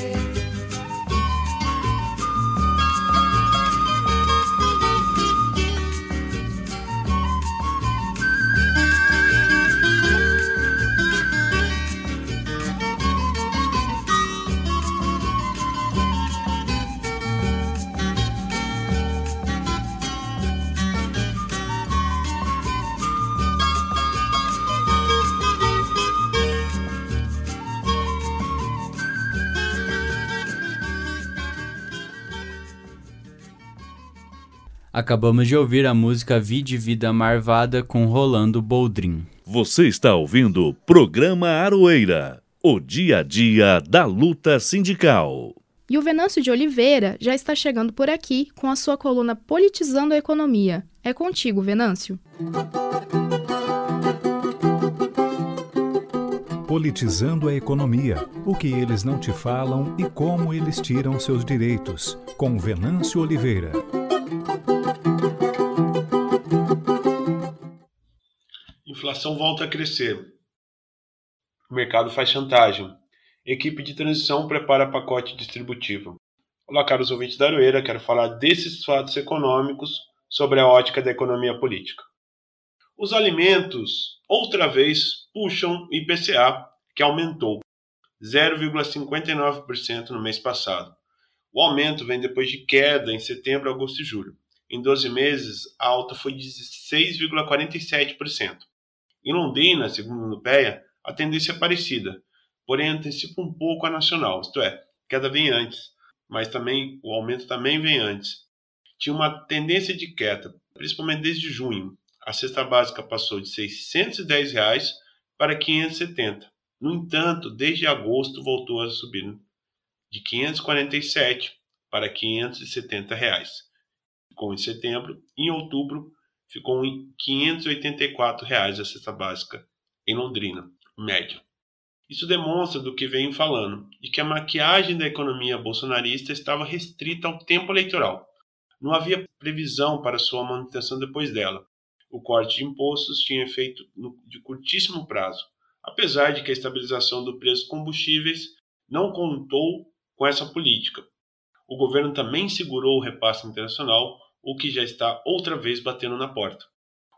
Acabamos de ouvir a música Vide Vida Marvada com Rolando Boldrin. Você está ouvindo o programa Aroeira, o dia a dia da luta sindical. E o Venâncio de Oliveira já está chegando por aqui com a sua coluna Politizando a Economia. É contigo, Venâncio. Politizando a economia, o que eles não te falam e como eles tiram seus direitos, com Venâncio Oliveira. Inflação volta a crescer. O mercado faz chantagem. Equipe de transição prepara pacote distributivo. Olá, caros ouvintes da Aroeira, quero falar desses fatos econômicos sobre a ótica da economia política. Os alimentos, outra vez, puxam IPCA, que aumentou 0,59% no mês passado. O aumento vem depois de queda em setembro, agosto e julho. Em 12 meses, a alta foi de 6,47%. Em Londrina, segundo a Nupeia, a tendência é parecida, porém antecipa um pouco a nacional, isto é, queda vem antes, mas também o aumento também vem antes. Tinha uma tendência de queda, principalmente desde junho. A cesta básica passou de 610 reais para 570. No entanto, desde agosto voltou a subir de 547 para 570 reais. Ficou em setembro. Em outubro, ficou em 584 reais a cesta básica em Londrina, média. Isso demonstra do que venho falando, de que a maquiagem da economia bolsonarista estava restrita ao tempo eleitoral. Não havia previsão para sua manutenção depois dela. O corte de impostos tinha efeito de curtíssimo prazo, apesar de que a estabilização do preço dos combustíveis não contou com essa política. O governo também segurou o repasse internacional, o que já está outra vez batendo na porta.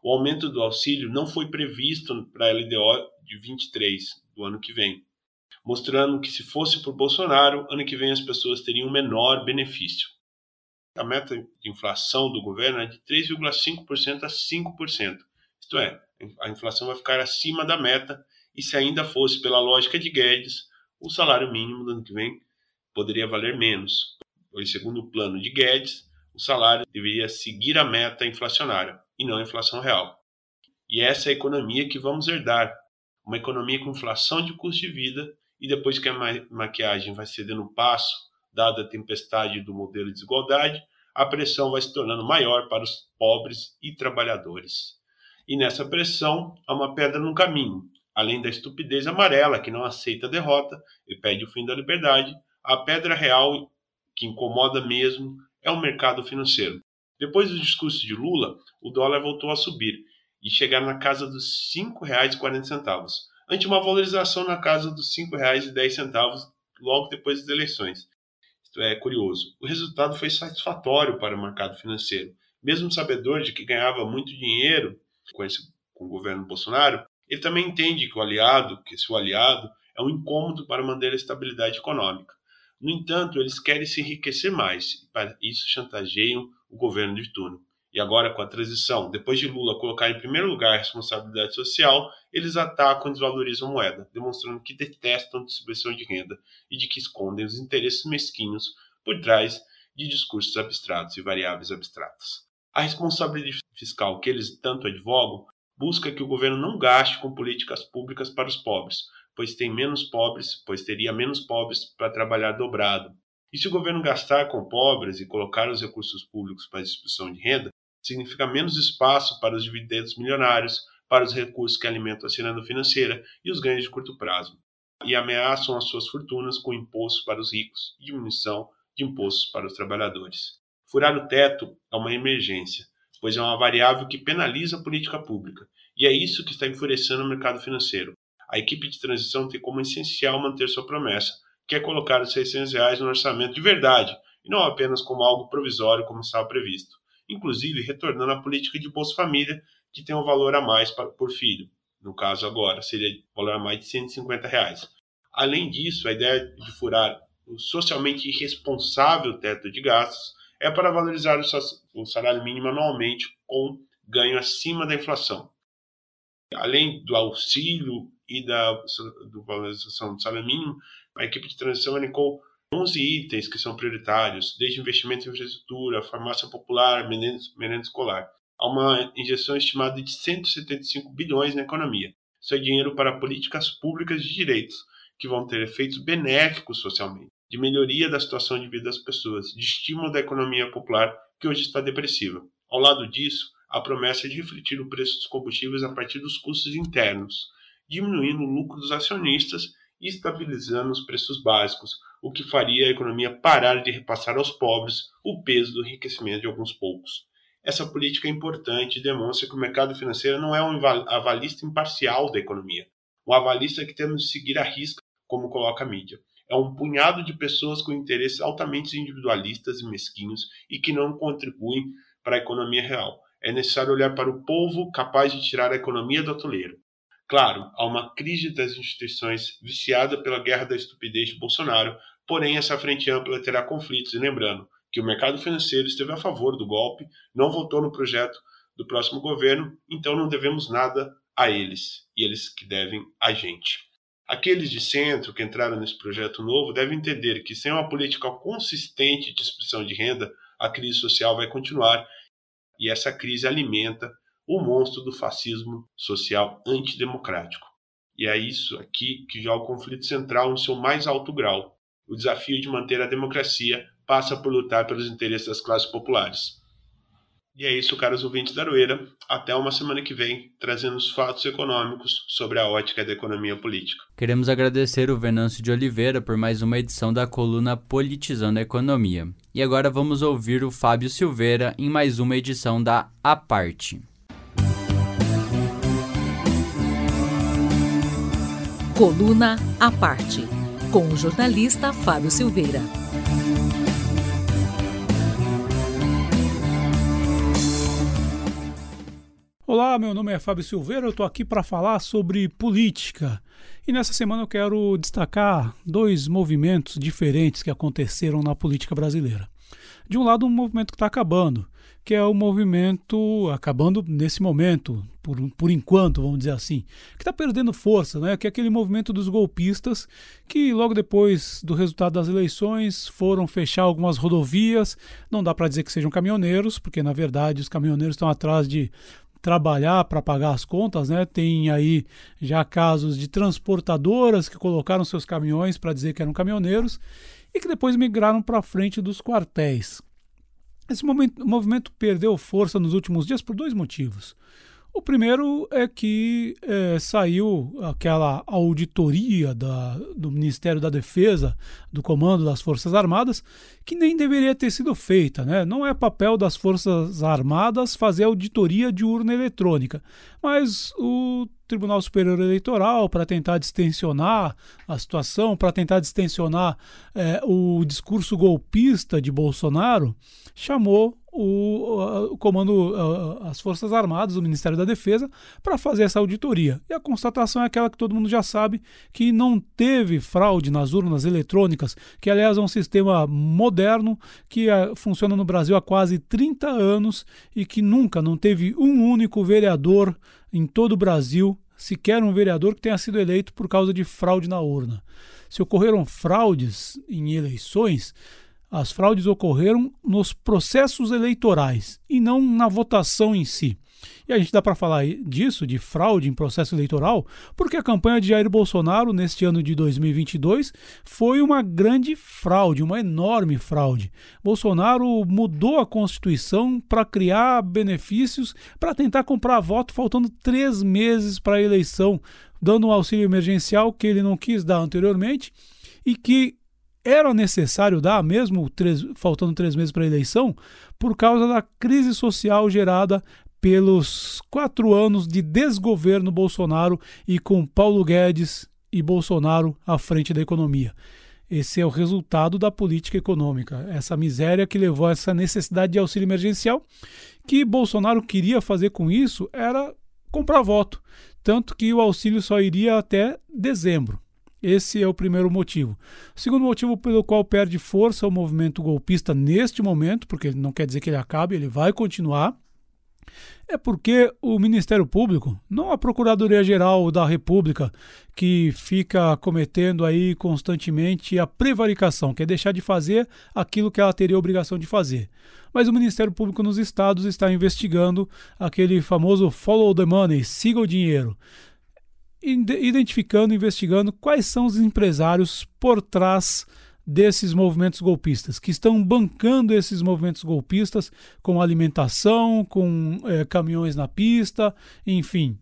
O aumento do auxílio não foi previsto para a LDO de 23 do ano que vem, mostrando que se fosse por Bolsonaro, ano que vem as pessoas teriam menor benefício. A meta de inflação do governo é de 3,5% a 5%. Isto é, a inflação vai ficar acima da meta, e se ainda fosse pela lógica de Guedes, o salário mínimo do ano que vem poderia valer menos. Pois, segundo o plano de Guedes, o salário deveria seguir a meta inflacionária e não a inflação real. E essa é a economia que vamos herdar, uma economia com inflação de custo de vida e depois que a maquiagem vai cedendo passo, dada a tempestade do modelo de desigualdade, a pressão vai se tornando maior para os pobres e trabalhadores. E nessa pressão há uma pedra no caminho, além da estupidez amarela que não aceita a derrota e pede o fim da liberdade, a pedra real que incomoda mesmo é o mercado financeiro. Depois do discurso de Lula, o dólar voltou a subir e chegar na casa dos R$ 5,40, ante uma valorização na casa dos R$ 5,10 logo depois das eleições. Isto é curioso. O resultado foi satisfatório para o mercado financeiro. Mesmo sabedor de que ganhava muito dinheiro com, esse, com o governo Bolsonaro, ele também entende que o aliado, que seu aliado, é um incômodo para manter a estabilidade econômica. No entanto, eles querem se enriquecer mais e para isso chantageiam o governo de turno. E agora, com a transição, depois de Lula colocar em primeiro lugar a responsabilidade social, eles atacam e desvalorizam a moeda, demonstrando que detestam distribuição de renda e de que escondem os interesses mesquinhos por trás de discursos abstratos e variáveis abstratas. A responsabilidade fiscal que eles tanto advogam busca que o governo não gaste com políticas públicas para os pobres, pois tem menos pobres, pois teria menos pobres para trabalhar dobrado. E se o governo gastar com pobres e colocar os recursos públicos para a distribuição de renda, significa menos espaço para os dividendos milionários, para os recursos que alimentam a ciranda financeira e os ganhos de curto prazo. E ameaçam as suas fortunas com impostos para os ricos e diminuição de impostos para os trabalhadores. Furar o teto é uma emergência, pois é uma variável que penaliza a política pública, e é isso que está enfurecendo o mercado financeiro a equipe de transição tem como essencial manter sua promessa, que é colocar os 600 reais no orçamento de verdade, e não apenas como algo provisório como estava previsto, inclusive retornando à política de Bolsa Família, que tem um valor a mais por filho. No caso agora, seria valor a mais de 150 reais. Além disso, a ideia de furar o socialmente irresponsável teto de gastos é para valorizar o salário mínimo anualmente com ganho acima da inflação. Além do auxílio e da do valorização do salário mínimo, a equipe de transição elencou 11 itens que são prioritários, desde investimento em infraestrutura, farmácia popular, merenda, escolar. Há uma injeção estimada de 175 bilhões na economia. Isso é dinheiro para políticas públicas de direitos, que vão ter efeitos benéficos socialmente, de melhoria da situação de vida das pessoas, de estímulo da economia popular, que hoje está depressiva. Ao lado disso, a promessa é de refletir o preço dos combustíveis a partir dos custos internos, diminuindo o lucro dos acionistas e estabilizando os preços básicos, o que faria a economia parar de repassar aos pobres o peso do enriquecimento de alguns poucos. Essa política é importante e demonstra que o mercado financeiro não é um avalista imparcial da economia, um avalista que temos de seguir a risca, como coloca a mídia. É um punhado de pessoas com interesses altamente individualistas e mesquinhos e que não contribuem para a economia real. É necessário olhar para o povo capaz de tirar a economia do atoleiro, Claro, há uma crise das instituições viciada pela guerra da estupidez de Bolsonaro, porém essa frente ampla terá conflitos. E lembrando que o mercado financeiro esteve a favor do golpe, não votou no projeto do próximo governo, então não devemos nada a eles, e eles que devem a gente. Aqueles de centro que entraram nesse projeto novo devem entender que sem uma política consistente de expressão de renda, a crise social vai continuar e essa crise alimenta o monstro do fascismo social antidemocrático. E é isso aqui que já é o conflito central no seu mais alto grau. O desafio de manter a democracia passa por lutar pelos interesses das classes populares. E é isso, caros ouvintes da Aroeira. Até uma semana que vem, trazendo os fatos econômicos sobre a ótica da economia política. Queremos agradecer o Venâncio de Oliveira por mais uma edição da coluna Politizando a Economia. E agora vamos ouvir o Fábio Silveira em mais uma edição da A Parte. Coluna à parte, com o jornalista Fábio Silveira. Olá, meu nome é Fábio Silveira, eu estou aqui para falar sobre política. E nessa semana eu quero destacar dois movimentos diferentes que aconteceram na política brasileira. De um lado, um movimento que está acabando, que é o movimento acabando nesse momento, por, por enquanto, vamos dizer assim, que está perdendo força, né? que é aquele movimento dos golpistas que logo depois do resultado das eleições foram fechar algumas rodovias. Não dá para dizer que sejam caminhoneiros, porque na verdade os caminhoneiros estão atrás de trabalhar para pagar as contas, né? Tem aí já casos de transportadoras que colocaram seus caminhões para dizer que eram caminhoneiros e que depois migraram para frente dos quartéis. Esse movimento perdeu força nos últimos dias por dois motivos. O primeiro é que é, saiu aquela auditoria da, do Ministério da Defesa, do Comando das Forças Armadas, que nem deveria ter sido feita. Né? Não é papel das Forças Armadas fazer auditoria de urna eletrônica, mas o Tribunal Superior Eleitoral, para tentar distensionar a situação, para tentar distensionar é, o discurso golpista de Bolsonaro, chamou o, o comando, as Forças Armadas, o Ministério da Defesa, para fazer essa auditoria. E a constatação é aquela que todo mundo já sabe, que não teve fraude nas urnas eletrônicas, que aliás é um sistema moderno que é, funciona no Brasil há quase 30 anos e que nunca não teve um único vereador em todo o Brasil, sequer um vereador que tenha sido eleito por causa de fraude na urna. Se ocorreram fraudes em eleições, as fraudes ocorreram nos processos eleitorais e não na votação em si. E a gente dá para falar disso, de fraude em processo eleitoral, porque a campanha de Jair Bolsonaro neste ano de 2022 foi uma grande fraude, uma enorme fraude. Bolsonaro mudou a Constituição para criar benefícios para tentar comprar voto, faltando três meses para a eleição, dando um auxílio emergencial que ele não quis dar anteriormente e que era necessário dar, mesmo três, faltando três meses para a eleição, por causa da crise social gerada pelos quatro anos de desgoverno Bolsonaro e com Paulo Guedes e Bolsonaro à frente da economia. Esse é o resultado da política econômica, essa miséria que levou a essa necessidade de auxílio emergencial, que Bolsonaro queria fazer com isso era comprar voto, tanto que o auxílio só iria até dezembro. Esse é o primeiro motivo. O segundo motivo pelo qual perde força o movimento golpista neste momento, porque não quer dizer que ele acabe, ele vai continuar, é porque o Ministério Público, não a Procuradoria-Geral da República, que fica cometendo aí constantemente a prevaricação, que é deixar de fazer aquilo que ela teria a obrigação de fazer. Mas o Ministério Público nos estados está investigando aquele famoso follow the money, siga o dinheiro, identificando, investigando quais são os empresários por trás desses movimentos golpistas, que estão bancando esses movimentos golpistas com alimentação, com é, caminhões na pista, enfim.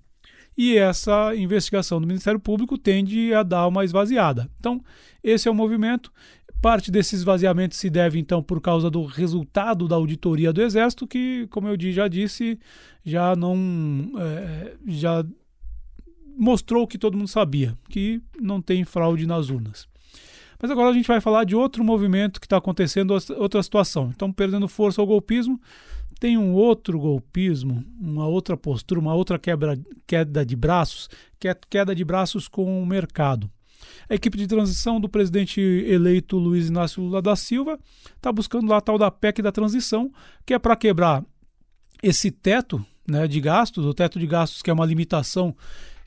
E essa investigação do Ministério Público tende a dar uma esvaziada. Então, esse é o movimento. Parte desse esvaziamento se deve, então, por causa do resultado da auditoria do Exército, que, como eu já disse, já não. É, já mostrou o que todo mundo sabia, que não tem fraude nas urnas. Mas agora a gente vai falar de outro movimento que está acontecendo, outra situação. Então, perdendo força ao golpismo, tem um outro golpismo, uma outra postura, uma outra quebra, queda de braços, que é queda de braços com o mercado. A equipe de transição do presidente eleito Luiz Inácio Lula da Silva está buscando lá a tal da PEC da transição, que é para quebrar esse teto né, de gastos, o teto de gastos que é uma limitação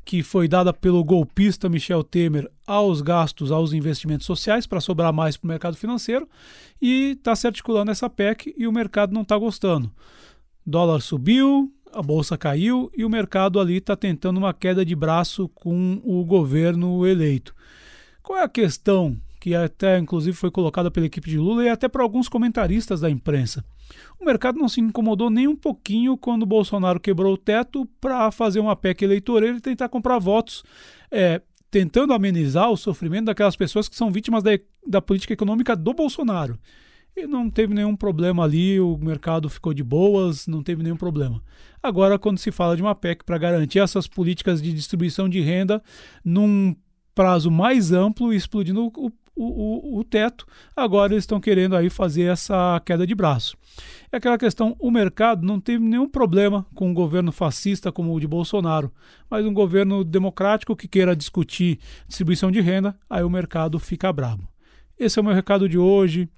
que foi dada pelo golpista Michel Temer aos gastos, aos investimentos sociais, para sobrar mais para o mercado financeiro, e está se articulando essa PEC e o mercado não está gostando. Dólar subiu, a bolsa caiu e o mercado ali está tentando uma queda de braço com o governo eleito. Qual é a questão que até inclusive foi colocada pela equipe de Lula e até por alguns comentaristas da imprensa? O mercado não se incomodou nem um pouquinho quando Bolsonaro quebrou o teto para fazer uma PEC eleitoreira e tentar comprar votos, é, tentando amenizar o sofrimento daquelas pessoas que são vítimas da, da política econômica do Bolsonaro. E não teve nenhum problema ali, o mercado ficou de boas, não teve nenhum problema. Agora, quando se fala de uma PEC para garantir essas políticas de distribuição de renda num prazo mais amplo explodindo o, o, o, o teto, agora eles estão querendo aí fazer essa queda de braço. É aquela questão, o mercado não teve nenhum problema com um governo fascista como o de Bolsonaro, mas um governo democrático que queira discutir distribuição de renda, aí o mercado fica bravo. Esse é o meu recado de hoje.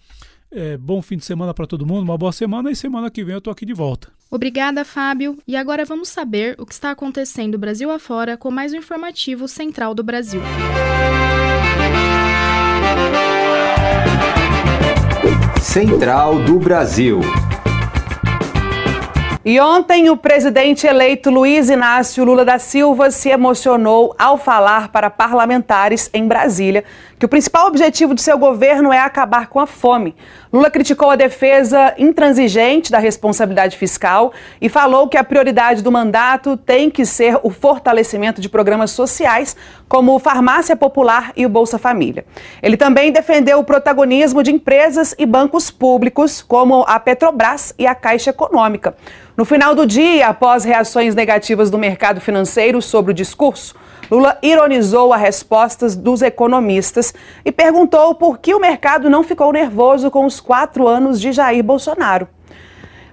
É, bom fim de semana para todo mundo, uma boa semana e semana que vem eu tô aqui de volta. Obrigada, Fábio. E agora vamos saber o que está acontecendo Brasil afora com mais um informativo Central do Brasil. Central do Brasil. E ontem o presidente eleito Luiz Inácio Lula da Silva se emocionou ao falar para parlamentares em Brasília que o principal objetivo de seu governo é acabar com a fome. Lula criticou a defesa intransigente da responsabilidade fiscal e falou que a prioridade do mandato tem que ser o fortalecimento de programas sociais, como o Farmácia Popular e o Bolsa Família. Ele também defendeu o protagonismo de empresas e bancos públicos, como a Petrobras e a Caixa Econômica. No final do dia, após reações negativas do mercado financeiro sobre o discurso, Lula ironizou as respostas dos economistas e perguntou por que o mercado não ficou nervoso com os quatro anos de Jair Bolsonaro.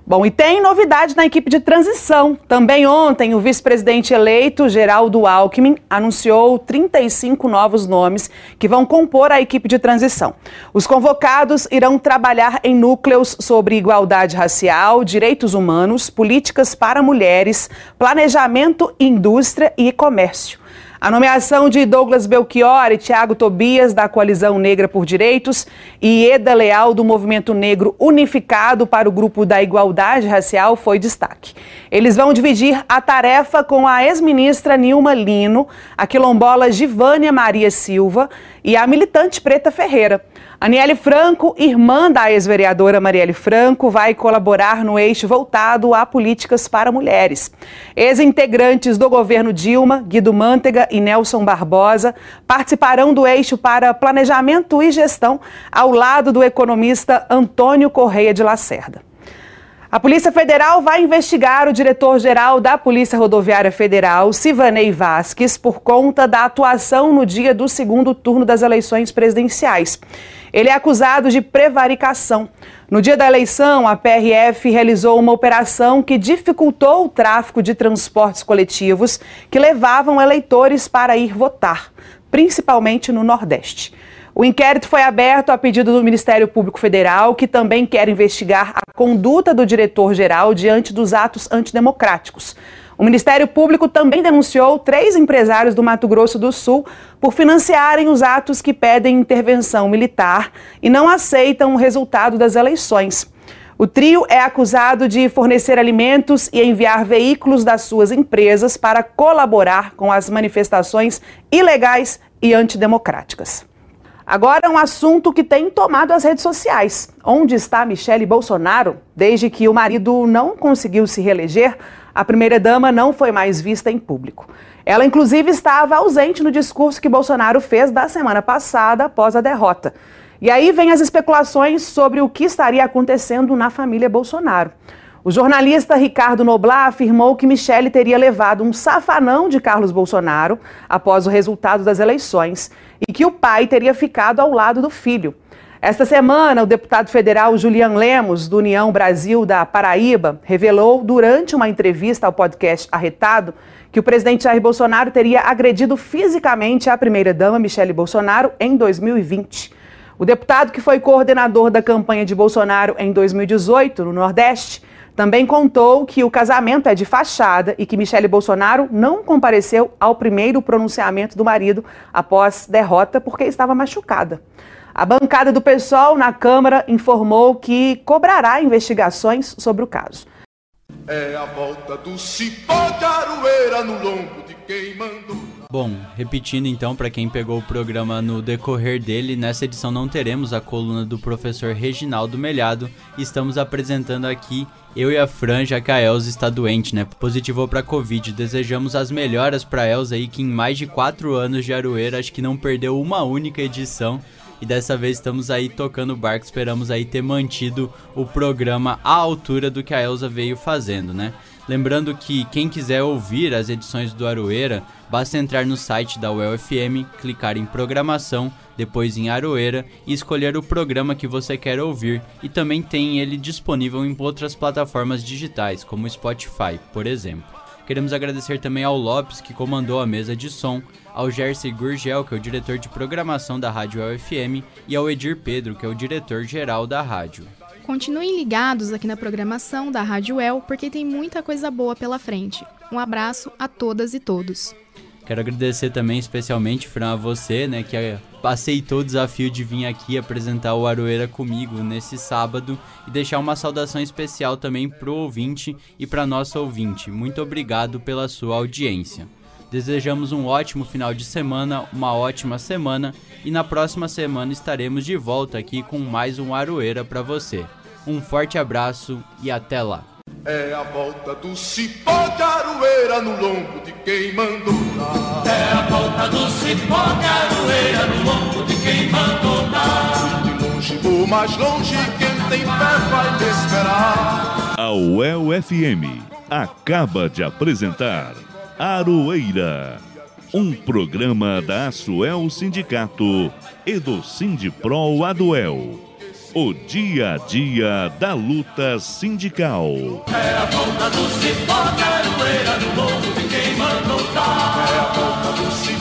Bom, e tem novidade na equipe de transição. Também ontem, o vice-presidente eleito, Geraldo Alckmin, anunciou 35 novos nomes que vão compor a equipe de transição. Os convocados irão trabalhar em núcleos sobre igualdade racial, direitos humanos, políticas para mulheres, planejamento, indústria e comércio. A nomeação de Douglas Belchior e Tiago Tobias, da Coalizão Negra por Direitos, e Eda Leal, do Movimento Negro Unificado para o Grupo da Igualdade Racial, foi destaque. Eles vão dividir a tarefa com a ex-ministra Nilma Lino, a quilombola Givânia Maria Silva e a militante Preta Ferreira. Aniele Franco, irmã da ex-vereadora Marielle Franco, vai colaborar no eixo voltado a políticas para mulheres. Ex-integrantes do governo Dilma, Guido Mantega e Nelson Barbosa, participarão do eixo para planejamento e gestão, ao lado do economista Antônio Correia de Lacerda. A Polícia Federal vai investigar o diretor-geral da Polícia Rodoviária Federal, Sivanei Vasques, por conta da atuação no dia do segundo turno das eleições presidenciais. Ele é acusado de prevaricação. No dia da eleição, a PRF realizou uma operação que dificultou o tráfego de transportes coletivos que levavam eleitores para ir votar, principalmente no Nordeste. O inquérito foi aberto a pedido do Ministério Público Federal, que também quer investigar a conduta do diretor-geral diante dos atos antidemocráticos. O Ministério Público também denunciou três empresários do Mato Grosso do Sul por financiarem os atos que pedem intervenção militar e não aceitam o resultado das eleições. O trio é acusado de fornecer alimentos e enviar veículos das suas empresas para colaborar com as manifestações ilegais e antidemocráticas. Agora, um assunto que tem tomado as redes sociais. Onde está Michele Bolsonaro? Desde que o marido não conseguiu se reeleger, a primeira-dama não foi mais vista em público. Ela, inclusive, estava ausente no discurso que Bolsonaro fez da semana passada após a derrota. E aí vem as especulações sobre o que estaria acontecendo na família Bolsonaro. O jornalista Ricardo Noblar afirmou que Michele teria levado um safanão de Carlos Bolsonaro após o resultado das eleições e que o pai teria ficado ao lado do filho. Esta semana, o deputado federal Julian Lemos, do União Brasil da Paraíba, revelou durante uma entrevista ao podcast Arretado que o presidente Jair Bolsonaro teria agredido fisicamente a primeira-dama Michele Bolsonaro em 2020. O deputado, que foi coordenador da campanha de Bolsonaro em 2018 no Nordeste, também contou que o casamento é de fachada e que Michele Bolsonaro não compareceu ao primeiro pronunciamento do marido após derrota porque estava machucada. A bancada do PSOL na Câmara informou que cobrará investigações sobre o caso. É a volta do cipó de aroeira no lombo de quem mandou. Bom, repetindo então para quem pegou o programa no decorrer dele, nessa edição não teremos a coluna do professor Reginaldo Melhado. Estamos apresentando aqui eu e a Fran, já que a Elza está doente, né? Positivou para Covid. Desejamos as melhoras para Elza aí, que em mais de 4 anos de Aroeira, acho que não perdeu uma única edição. E dessa vez estamos aí tocando o barco, esperamos aí ter mantido o programa à altura do que a Elza veio fazendo, né? Lembrando que quem quiser ouvir as edições do Aroeira, basta entrar no site da UFM, clicar em programação, depois em Aroeira e escolher o programa que você quer ouvir. E também tem ele disponível em outras plataformas digitais, como Spotify, por exemplo. Queremos agradecer também ao Lopes, que comandou a mesa de som, ao Jersey Gurgel, que é o diretor de programação da Rádio UFM, e ao Edir Pedro, que é o diretor-geral da rádio. Continuem ligados aqui na programação da Rádio El, porque tem muita coisa boa pela frente. Um abraço a todas e todos. Quero agradecer também especialmente, Fran, a você, né, que aceitou o desafio de vir aqui apresentar o Aroeira comigo nesse sábado e deixar uma saudação especial também pro ouvinte e para nossa ouvinte. Muito obrigado pela sua audiência. Desejamos um ótimo final de semana, uma ótima semana e na próxima semana estaremos de volta aqui com mais um Aroeira para você. Um forte abraço e até lá. É a volta do cipó de aroeira no lombo de quem mandou dar. É a volta do cipó de aroeira no lombo de quem mandou dar. De longe ou mais longe, quem tem fé vai me esperar. A UEL FM acaba de apresentar Aroeira, um programa da Asuel Sindicato e do Sindipro Aduel. O dia a dia da luta sindical. É a ponta do cipó, caroeira quem. É a ponta do cipó.